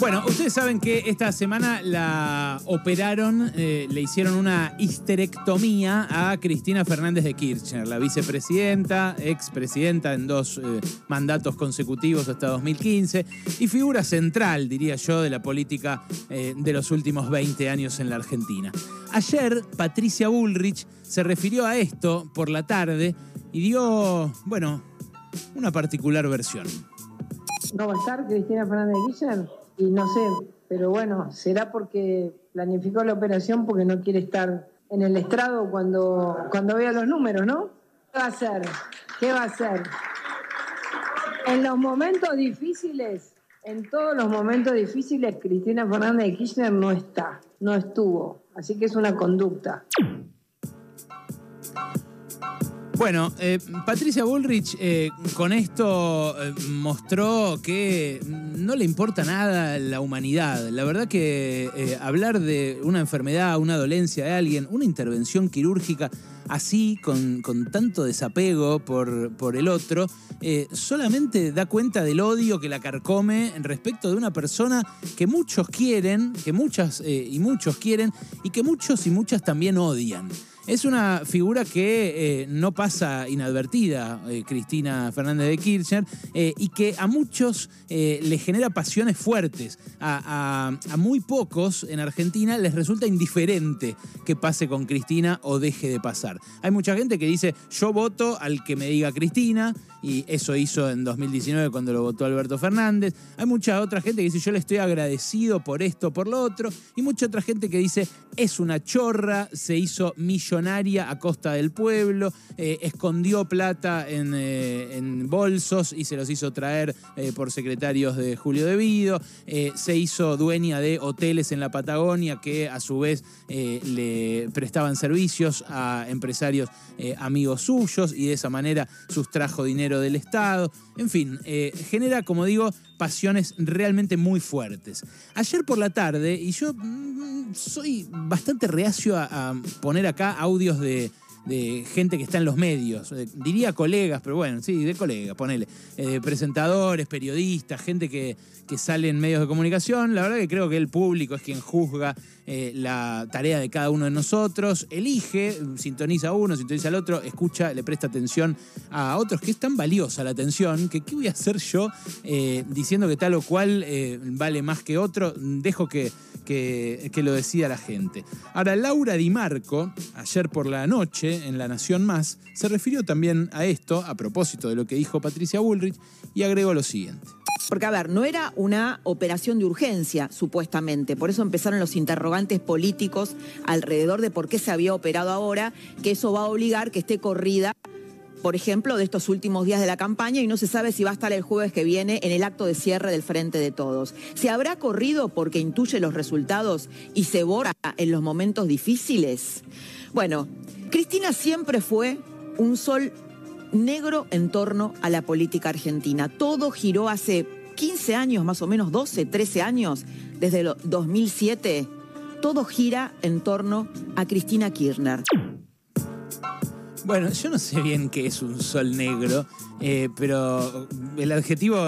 Bueno, ustedes saben que esta semana la operaron, eh, le hicieron una histerectomía a Cristina Fernández de Kirchner, la vicepresidenta, expresidenta en dos eh, mandatos consecutivos hasta 2015 y figura central, diría yo, de la política eh, de los últimos 20 años en la Argentina. Ayer, Patricia Bullrich se refirió a esto por la tarde y dio, bueno, una particular versión. ¿No va a estar Cristina Fernández de Kirchner? Y no sé, pero bueno, será porque planificó la operación porque no quiere estar en el estrado cuando, cuando vea los números, ¿no? ¿Qué va a hacer? ¿Qué va a hacer? En los momentos difíciles, en todos los momentos difíciles, Cristina Fernández de Kirchner no está, no estuvo. Así que es una conducta. Bueno, eh, Patricia Bullrich eh, con esto eh, mostró que no le importa nada la humanidad. La verdad que hablar de una enfermedad, una dolencia de alguien, una intervención quirúrgica así, con, con tanto desapego por, por el otro, solamente da cuenta del odio que la carcome respecto de una persona que muchos quieren, que muchas y muchos quieren, y que muchos y muchas también odian. Es una figura que eh, no pasa inadvertida, eh, Cristina Fernández de Kirchner, eh, y que a muchos le genera pasiones fuertes. A, muy pocos en Argentina les resulta indiferente que pase con Cristina o deje de pasar. Hay mucha gente que dice, yo voto al que me diga Cristina, y eso hizo en 2019 cuando lo votó Alberto Fernández. Hay mucha otra gente que dice, yo le estoy agradecido por esto, por lo otro, y mucha otra gente que dice, es una chorra, se hizo millonario a costa del pueblo, eh, escondió plata eh, en, bolsos y se los hizo traer eh, por secretarios de Julio Devido, se hizo dueña de hoteles en la Patagonia que a su vez le prestaban servicios a empresarios amigos suyos y de esa manera sustrajo dinero del Estado. En fin, genera, como digo, pasiones realmente muy fuertes. Ayer por la tarde, y yo mm, soy bastante reacio a, poner acá audios de, gente que está en los medios, eh, diría colegas, pero bueno, sí, de colegas, ponele, eh, presentadores, periodistas, gente que, que sale en medios de comunicación. La verdad que creo que el público es quien juzga eh, la tarea de cada uno de nosotros, elige, sintoniza a uno, sintoniza al otro, escucha, le presta atención a otros, que es tan valiosa la atención, que qué voy a hacer yo diciendo que tal o cual vale más que otro, dejo que que, lo decía la gente. Ahora, Laura Di Marco, ayer por la noche en La Nación Más, se refirió también a esto, a propósito de lo que dijo Patricia Bullrich, y agregó lo siguiente. Porque, a ver, no era una operación de urgencia, supuestamente. Por eso empezaron los interrogantes políticos alrededor de por qué se había operado ahora, que eso va a obligar que esté corrida por ejemplo, de estos últimos días de la campaña y no se sabe si va a estar el jueves que viene en el acto de cierre del Frente de Todos. ¿Se habrá corrido porque intuye los resultados y se borra en los momentos difíciles? Bueno, Cristina siempre fue un sol negro en torno a la política argentina. Todo giró hace 15 años, más o menos 12, 13 años, desde el 2007. Todo gira en torno a Cristina Kirchner. Bueno, yo no sé bien qué es un sol negro, eh, pero el adjetivo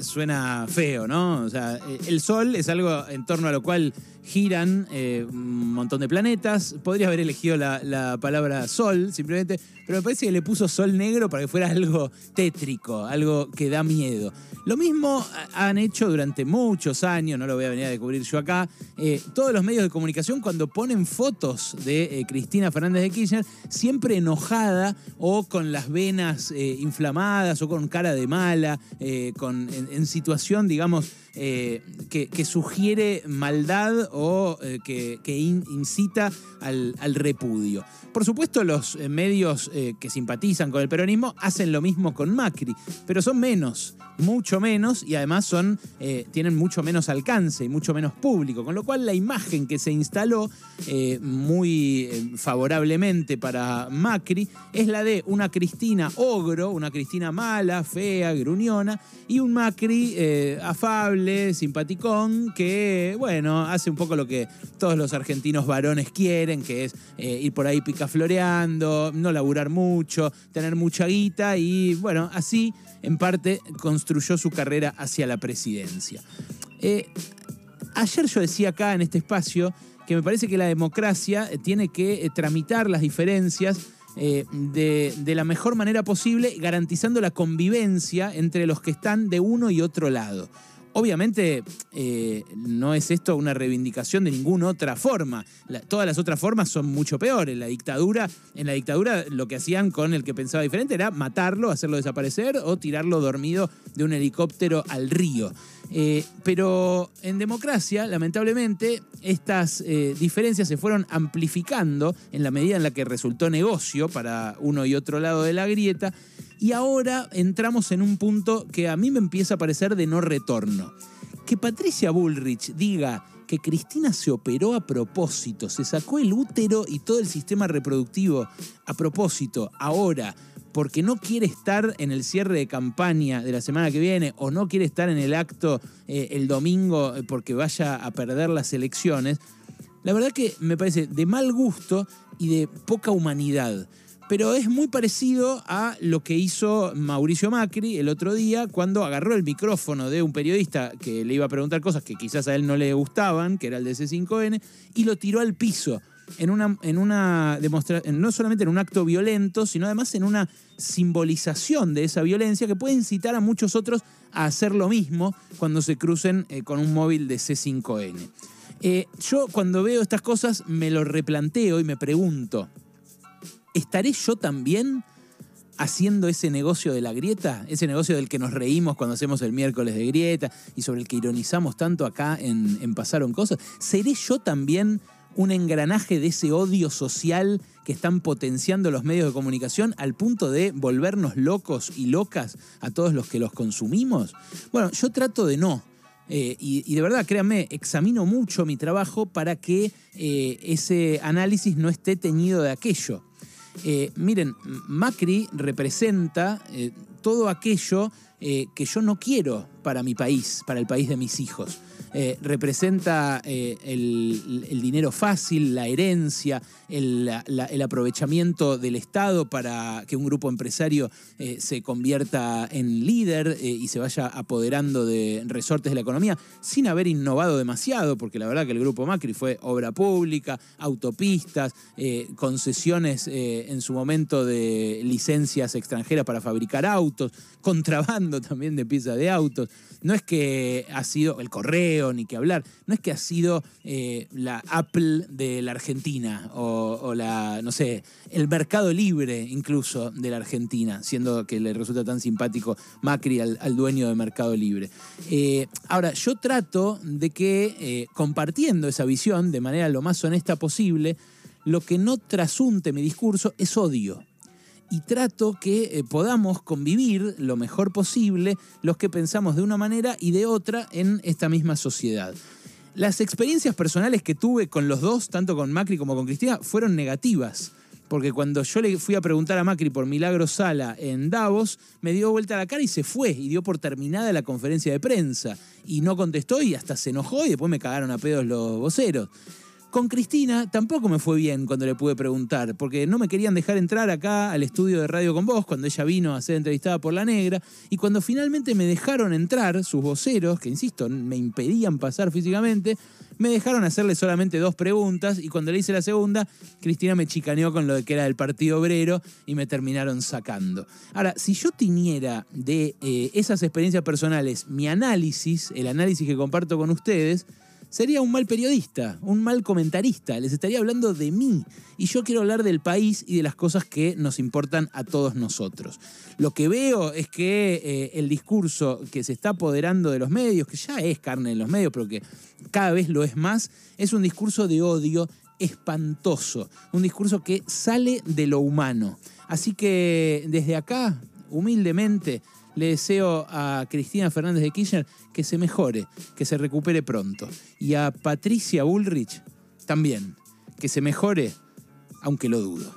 suena feo, ¿no? O sea, eh, el sol es algo en torno a lo cual giran eh, un montón de planetas. Podría haber elegido la, palabra sol, simplemente, pero me parece que le puso sol negro para que fuera algo tétrico, algo que da miedo. Lo mismo han hecho durante muchos años, no lo voy a venir a descubrir yo acá, eh, todos los medios de comunicación cuando ponen fotos de Cristina Fernández de Kirchner, siempre enojada o con las venas inflamadas o con cara de mala, con, en, situación, digamos, que, sugiere maldad o eh, que, incita al, repudio. Por supuesto, los eh, medios eh, que simpatizan con el peronismo hacen lo mismo con Macri, pero son menos, mucho menos, y además son, tienen mucho menos alcance y mucho menos público, con lo cual la imagen que se instaló muy favorablemente para Macri es la de una Cristina ogro, una Cristina mala, fea, gruñona, y un Macri afable, simpaticón, que, bueno, hace un poco lo que todos los argentinos varones quieren, que es eh, ir por ahí picafloreando, no laburar mucho, tener mucha guita y bueno, así en parte construyó su carrera hacia la presidencia. Eh, ayer yo decía acá en este espacio que me parece que la democracia tiene que tramitar las diferencias de, de, la mejor manera posible, garantizando la convivencia entre los que están de uno y otro lado. Obviamente eh, no es esto una reivindicación de ninguna otra forma. todas las otras formas son mucho peores. La dictadura, en la dictadura lo que hacían con el que pensaba diferente era matarlo, hacerlo desaparecer o tirarlo dormido de un helicóptero al río. Eh, pero en democracia, lamentablemente, estas eh, diferencias se fueron amplificando en la medida en la que resultó negocio para uno y otro lado de la grieta y ahora entramos en un punto que a mí me empieza a parecer de no retorno. Que Patricia Bullrich diga que Cristina se operó a propósito, se sacó el útero y todo el sistema reproductivo a propósito, ahora, porque no quiere estar en el cierre de campaña de la semana que viene o no quiere estar en el acto eh, el domingo eh, porque vaya a perder las elecciones, la verdad que me parece de mal gusto y de poca humanidad pero es muy parecido a lo que hizo Mauricio Macri el otro día cuando agarró el micrófono de un periodista que le iba a preguntar cosas que quizás a él no le gustaban, que era el de C5N, y lo tiró al piso en una, en una demostración, no solamente en un acto violento, sino además en una simbolización de esa violencia que puede incitar a muchos otros a hacer lo mismo cuando se crucen eh, con un móvil de C5N. Eh, yo cuando veo estas cosas me lo replanteo y me pregunto, ¿estaré yo también haciendo ese negocio de la grieta? Ese negocio del que nos reímos cuando hacemos el miércoles de grieta y sobre el que ironizamos tanto acá en, Pasaron Cosas. ¿Seré yo también un engranaje de ese odio social que están potenciando los medios de comunicación al punto de volvernos locos y locas a todos los que los consumimos? Bueno, yo trato de no. Eh, y, de verdad, créanme, examino mucho mi trabajo para que eh, ese análisis no esté teñido de aquello. Eh, miren, Macri representa eh, todo aquello eh, que yo no quiero para mi país, para el país de mis hijos. Eh, representa eh, el, dinero fácil, la herencia, el, aprovechamiento del Estado para que un grupo empresario eh, se convierta en líder y se vaya apoderando de resortes de la economía sin haber innovado demasiado, porque la verdad que el grupo Macri fue obra pública, autopistas, concesiones en su momento de licencias extranjeras para fabricar autos, contrabando también de piezas de autos. No es que ha sido el correo, ni que hablar, no es que ha sido eh, la Apple de la Argentina o, la, no sé, el mercado libre incluso de la Argentina, siendo que le resulta tan simpático Macri al, dueño de Mercado Libre. Eh, ahora, yo trato de que, eh, compartiendo esa visión de manera lo más honesta posible, lo que no trasunte mi discurso es odio y trato que eh, podamos convivir lo mejor posible los que pensamos de una manera y de otra en esta misma sociedad. Las experiencias personales que tuve con los dos, tanto con Macri como con Cristina, fueron negativas. Porque cuando yo le fui a preguntar a Macri por Milagro Sala en Davos, me dio vuelta la cara y se fue y dio por terminada la conferencia de prensa. Y no contestó y hasta se enojó y después me cagaron a pedos los voceros. Con Cristina tampoco me fue bien cuando le pude preguntar, porque no me querían dejar entrar acá al estudio de Radio con Vos cuando ella vino a ser entrevistada por La Negra, y cuando finalmente me dejaron entrar, sus voceros, que insisto, me impedían pasar físicamente, me dejaron hacerle solamente dos preguntas y cuando le hice la segunda, Cristina me chicaneó con lo de que era del Partido Obrero y me terminaron sacando. Ahora, si yo tiniera de eh, esas experiencias personales mi análisis, el análisis que comparto con ustedes, sería un mal periodista, un mal comentarista, les estaría hablando de mí. Y yo quiero hablar del país y de las cosas que nos importan a todos nosotros. Lo que veo es que eh, el discurso que se está apoderando de los medios, que ya es carne en los medios, pero que cada vez lo es más, es un discurso de odio espantoso, un discurso que sale de lo humano. Así que desde acá, humildemente, le deseo a Cristina Fernández de Kirchner que se mejore, que se recupere pronto. Y a Patricia Bullrich también, que se mejore, aunque lo dudo.